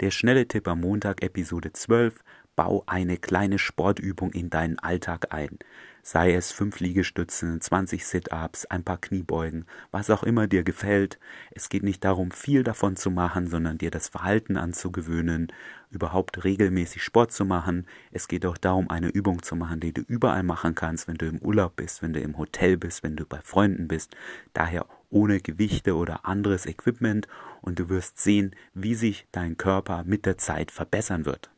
Der schnelle Tipp am Montag, Episode 12. Bau eine kleine Sportübung in deinen Alltag ein. Sei es fünf Liegestützen, 20 Sit-ups, ein paar Kniebeugen, was auch immer dir gefällt. Es geht nicht darum, viel davon zu machen, sondern dir das Verhalten anzugewöhnen, überhaupt regelmäßig Sport zu machen. Es geht auch darum, eine Übung zu machen, die du überall machen kannst, wenn du im Urlaub bist, wenn du im Hotel bist, wenn du bei Freunden bist. Daher ohne Gewichte oder anderes Equipment und du wirst sehen, wie sich dein Körper mit der Zeit verbessern wird.